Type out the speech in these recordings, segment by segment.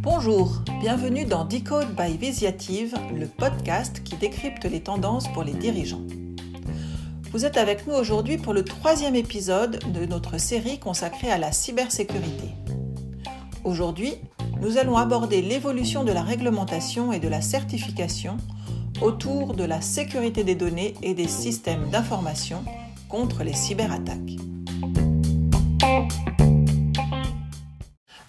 Bonjour, bienvenue dans Decode by Visiative, le podcast qui décrypte les tendances pour les dirigeants. Vous êtes avec nous aujourd'hui pour le troisième épisode de notre série consacrée à la cybersécurité. Aujourd'hui, nous allons aborder l'évolution de la réglementation et de la certification autour de la sécurité des données et des systèmes d'information contre les cyberattaques.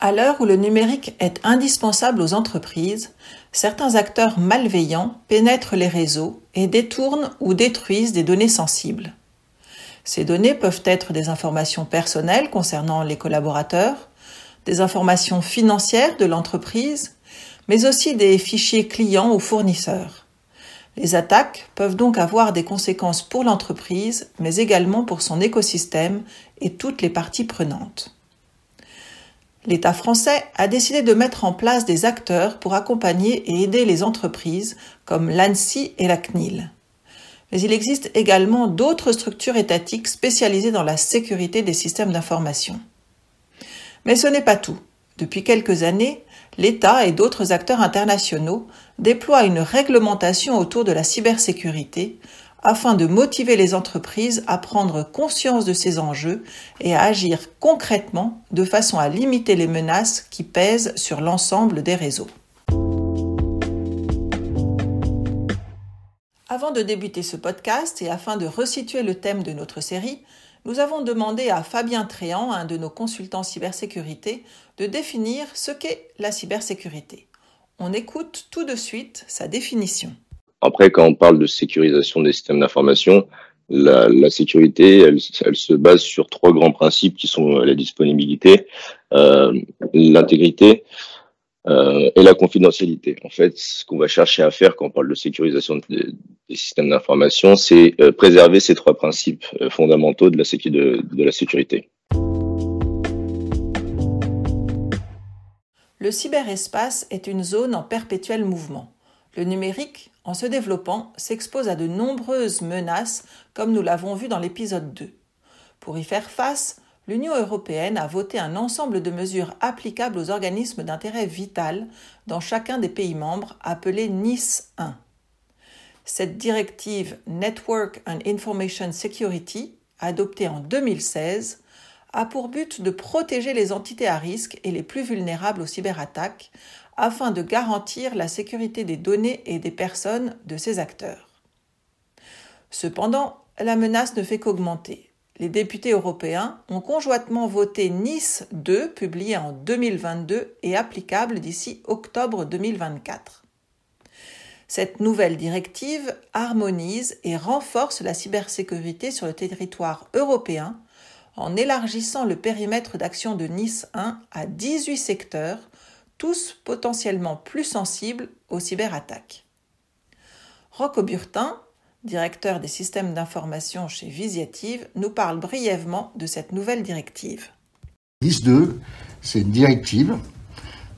À l'heure où le numérique est indispensable aux entreprises, certains acteurs malveillants pénètrent les réseaux et détournent ou détruisent des données sensibles. Ces données peuvent être des informations personnelles concernant les collaborateurs, des informations financières de l'entreprise, mais aussi des fichiers clients ou fournisseurs. Les attaques peuvent donc avoir des conséquences pour l'entreprise, mais également pour son écosystème et toutes les parties prenantes. L'État français a décidé de mettre en place des acteurs pour accompagner et aider les entreprises comme l'ANSI et la CNIL. Mais il existe également d'autres structures étatiques spécialisées dans la sécurité des systèmes d'information. Mais ce n'est pas tout. Depuis quelques années, l'État et d'autres acteurs internationaux déploient une réglementation autour de la cybersécurité afin de motiver les entreprises à prendre conscience de ces enjeux et à agir concrètement de façon à limiter les menaces qui pèsent sur l'ensemble des réseaux. Avant de débuter ce podcast et afin de resituer le thème de notre série, nous avons demandé à Fabien Tréant, un de nos consultants cybersécurité, de définir ce qu'est la cybersécurité. On écoute tout de suite sa définition. Après, quand on parle de sécurisation des systèmes d'information, la, sécurité, elle, se base sur trois grands principes qui sont la disponibilité, euh, l'intégrité euh, et la confidentialité. En fait, ce qu'on va chercher à faire quand on parle de sécurisation des systèmes d'information, c'est euh, préserver ces trois principes euh, fondamentaux de la sécurité. Le cyberespace est une zone en perpétuel mouvement. Le numérique, en se développant, s'expose à de nombreuses menaces, comme nous l'avons vu dans l'épisode 2. Pour y faire face, l'Union européenne a voté un ensemble de mesures applicables aux organismes d'intérêt vital dans chacun des pays membres, appelé NIS 1. Cette directive Network and Information Security, adoptée en 2016, a pour but de protéger les entités à risque et les plus vulnérables aux cyberattaques afin de garantir la sécurité des données et des personnes de ces acteurs. Cependant, la menace ne fait qu'augmenter les députés européens ont conjointement voté Nice 2, publié en 2022 et applicable d'ici octobre 2024. Cette nouvelle directive harmonise et renforce la cybersécurité sur le territoire européen en élargissant le périmètre d'action de Nice 1 à 18 secteurs, tous potentiellement plus sensibles aux cyberattaques. Rocco Burtin, directeur des systèmes d'information chez Visiative, nous parle brièvement de cette nouvelle directive. NIS 2, c'est une directive.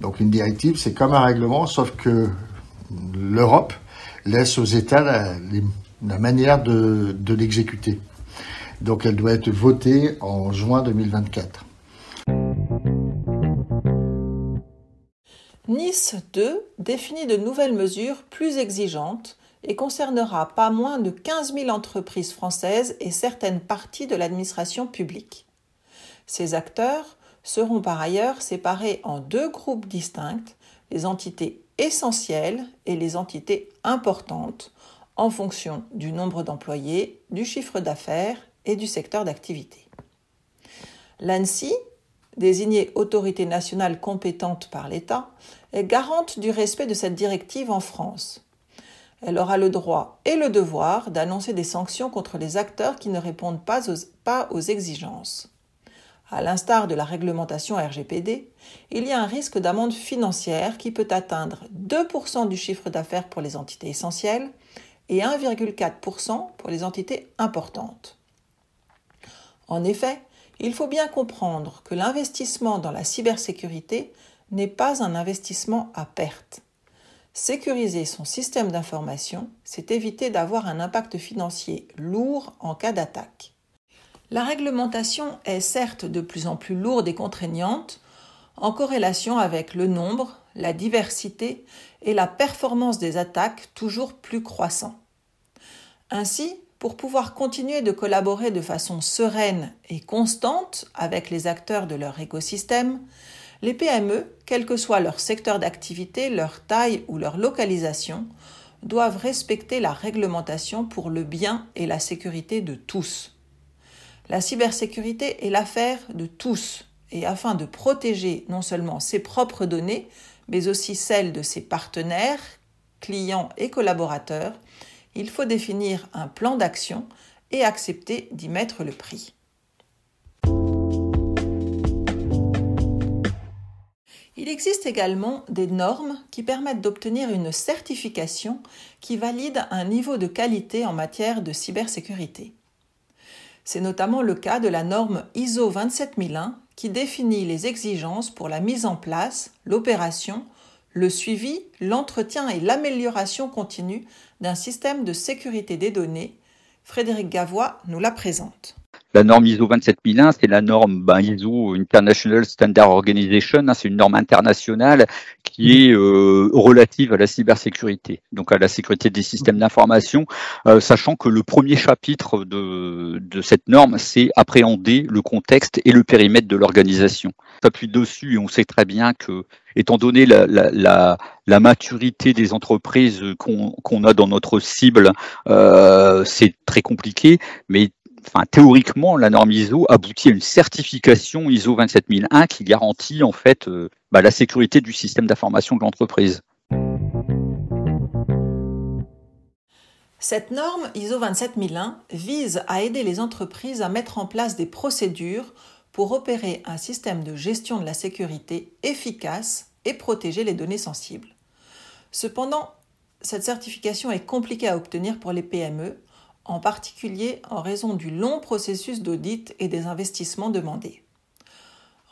Donc une directive, c'est comme un règlement, sauf que l'Europe laisse aux États la, manière de, de l'exécuter. Donc elle doit être votée en juin 2024. Nice 2 définit de nouvelles mesures plus exigeantes et concernera pas moins de 15 000 entreprises françaises et certaines parties de l'administration publique. Ces acteurs seront par ailleurs séparés en deux groupes distincts, les entités essentielles et les entités importantes, en fonction du nombre d'employés, du chiffre d'affaires et du secteur d'activité. L'ANSI, désignée autorité nationale compétente par l'État, est garante du respect de cette directive en France elle aura le droit et le devoir d'annoncer des sanctions contre les acteurs qui ne répondent pas aux, exigences. À l'instar de la réglementation RGPD, il y a un risque d'amende financière qui peut atteindre 2% du chiffre d'affaires pour les entités essentielles et 1,4% pour les entités importantes. En effet, il faut bien comprendre que l'investissement dans la cybersécurité n'est pas un investissement à perte. Sécuriser son système d'information, c'est éviter d'avoir un impact financier lourd en cas d'attaque. La réglementation est certes de plus en plus lourde et contraignante, en corrélation avec le nombre, la diversité et la performance des attaques toujours plus croissants. Ainsi, pour pouvoir continuer de collaborer de façon sereine et constante avec les acteurs de leur écosystème, les PME, quel que soit leur secteur d'activité, leur taille ou leur localisation, doivent respecter la réglementation pour le bien et la sécurité de tous. La cybersécurité est l'affaire de tous, et afin de protéger non seulement ses propres données, mais aussi celles de ses partenaires, clients et collaborateurs, il faut définir un plan d'action et accepter d'y mettre le prix. Il existe également des normes qui permettent d'obtenir une certification qui valide un niveau de qualité en matière de cybersécurité. C'est notamment le cas de la norme ISO 27001 qui définit les exigences pour la mise en place, l'opération, le suivi, l'entretien et l'amélioration continue d'un système de sécurité des données. Frédéric Gavois nous la présente. La norme ISO 27001, c'est la norme ben, ISO International Standard Organization, hein, c'est une norme internationale qui est euh, relative à la cybersécurité, donc à la sécurité des systèmes d'information, euh, sachant que le premier chapitre de, de cette norme, c'est appréhender le contexte et le périmètre de l'organisation. On s'appuie dessus et on sait très bien que, étant donné la, la, la, la maturité des entreprises qu'on a dans notre cible, euh, c'est très compliqué, mais enfin, théoriquement, la norme ISO aboutit à une certification ISO 27001 qui garantit en fait euh, bah, la sécurité du système d'information de l'entreprise. Cette norme ISO 27001 vise à aider les entreprises à mettre en place des procédures pour opérer un système de gestion de la sécurité efficace et protéger les données sensibles. Cependant, cette certification est compliquée à obtenir pour les PME en particulier en raison du long processus d'audit et des investissements demandés.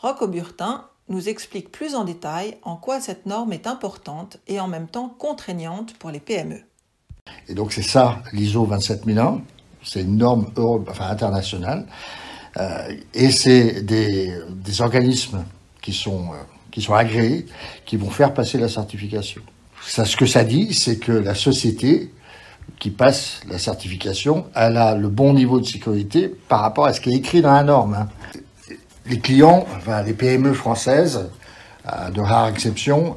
Rocco Burtin nous explique plus en détail en quoi cette norme est importante et en même temps contraignante pour les PME. Et donc c'est ça l'ISO 27001, c'est une norme internationale, euh, et c'est des, organismes qui sont, euh, qui sont agréés, qui vont faire passer la certification. Ce que ça dit, c'est que la société qui passe la certification, elle a le bon niveau de sécurité par rapport à ce qui est écrit dans la norme. Hein. Les clients, enfin les PME françaises, à de rares exceptions,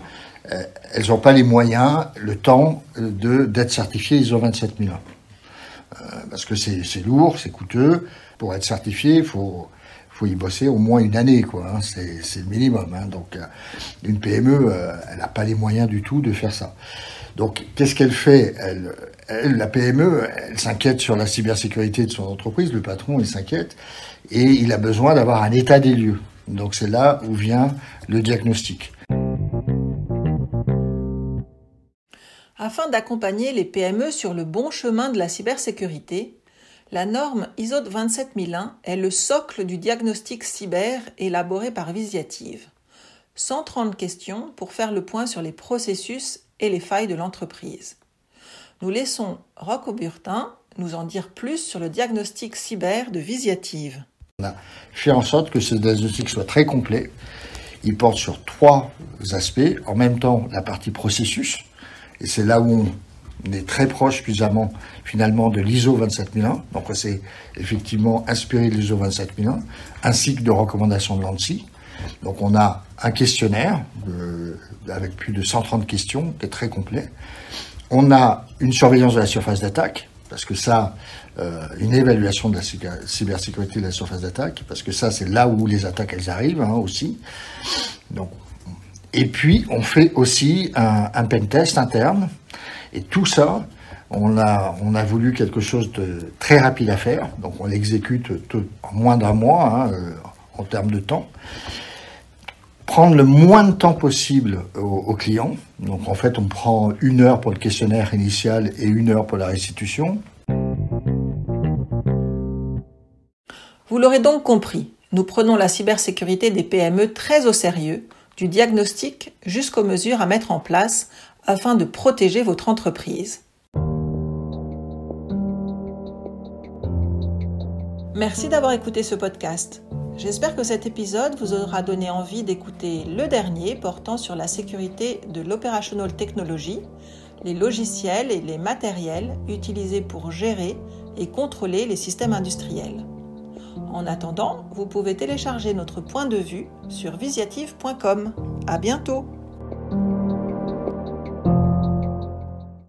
euh, elles n'ont pas les moyens, le temps de d'être certifiées ISO 27001. Euh, parce que c'est lourd, c'est coûteux. Pour être certifié, il faut, faut y bosser au moins une année, quoi. Hein. C'est le minimum. Hein. Donc, euh, une PME, elle n'a pas les moyens du tout de faire ça. Donc, qu'est-ce qu'elle fait? Elle, la PME, s'inquiète sur la cybersécurité de son entreprise, le patron, s'inquiète, et il a besoin d'avoir un état des lieux. Donc, c'est là où vient le diagnostic. Afin d'accompagner les PME sur le bon chemin de la cybersécurité, la norme ISO 27001 est le socle du diagnostic cyber élaboré par Visiative. 130 questions pour faire le point sur les processus et les failles de l'entreprise. Nous laissons Rocco Burtin nous en dire plus sur le diagnostic cyber de Visiative. On a fait en sorte que ce diagnostic soit très complet. Il porte sur trois aspects. En même temps, la partie processus, et c'est là où on est très proche finalement, finalement de l'ISO 27001. Donc on s'est effectivement inspiré de l'ISO 27001, ainsi que de recommandations de l'ANSI. Donc on a un questionnaire avec plus de 130 questions qui est très complet. On a une surveillance de la surface d'attaque, parce que ça, euh, une évaluation de la cybersécurité de la surface d'attaque, parce que ça, c'est là où les attaques, elles arrivent hein, aussi. Et puis, on fait aussi un, pen test interne. Et tout ça, on a, on a voulu quelque chose de très rapide à faire. Donc, on l'exécute en moins d'un mois hein, euh, en termes de temps prendre le moins de temps possible au, client. Donc en fait, on prend une heure pour le questionnaire initial et une heure pour la restitution. Vous l'aurez donc compris, nous prenons la cybersécurité des PME très au sérieux, du diagnostic jusqu'aux mesures à mettre en place afin de protéger votre entreprise. Merci d'avoir écouté ce podcast. J'espère que cet épisode vous aura donné envie d'écouter le dernier portant sur la sécurité de l'operational technology, les logiciels et les matériels utilisés pour gérer et contrôler les systèmes industriels. En attendant, vous pouvez télécharger notre point de vue sur visiative.com. À bientôt!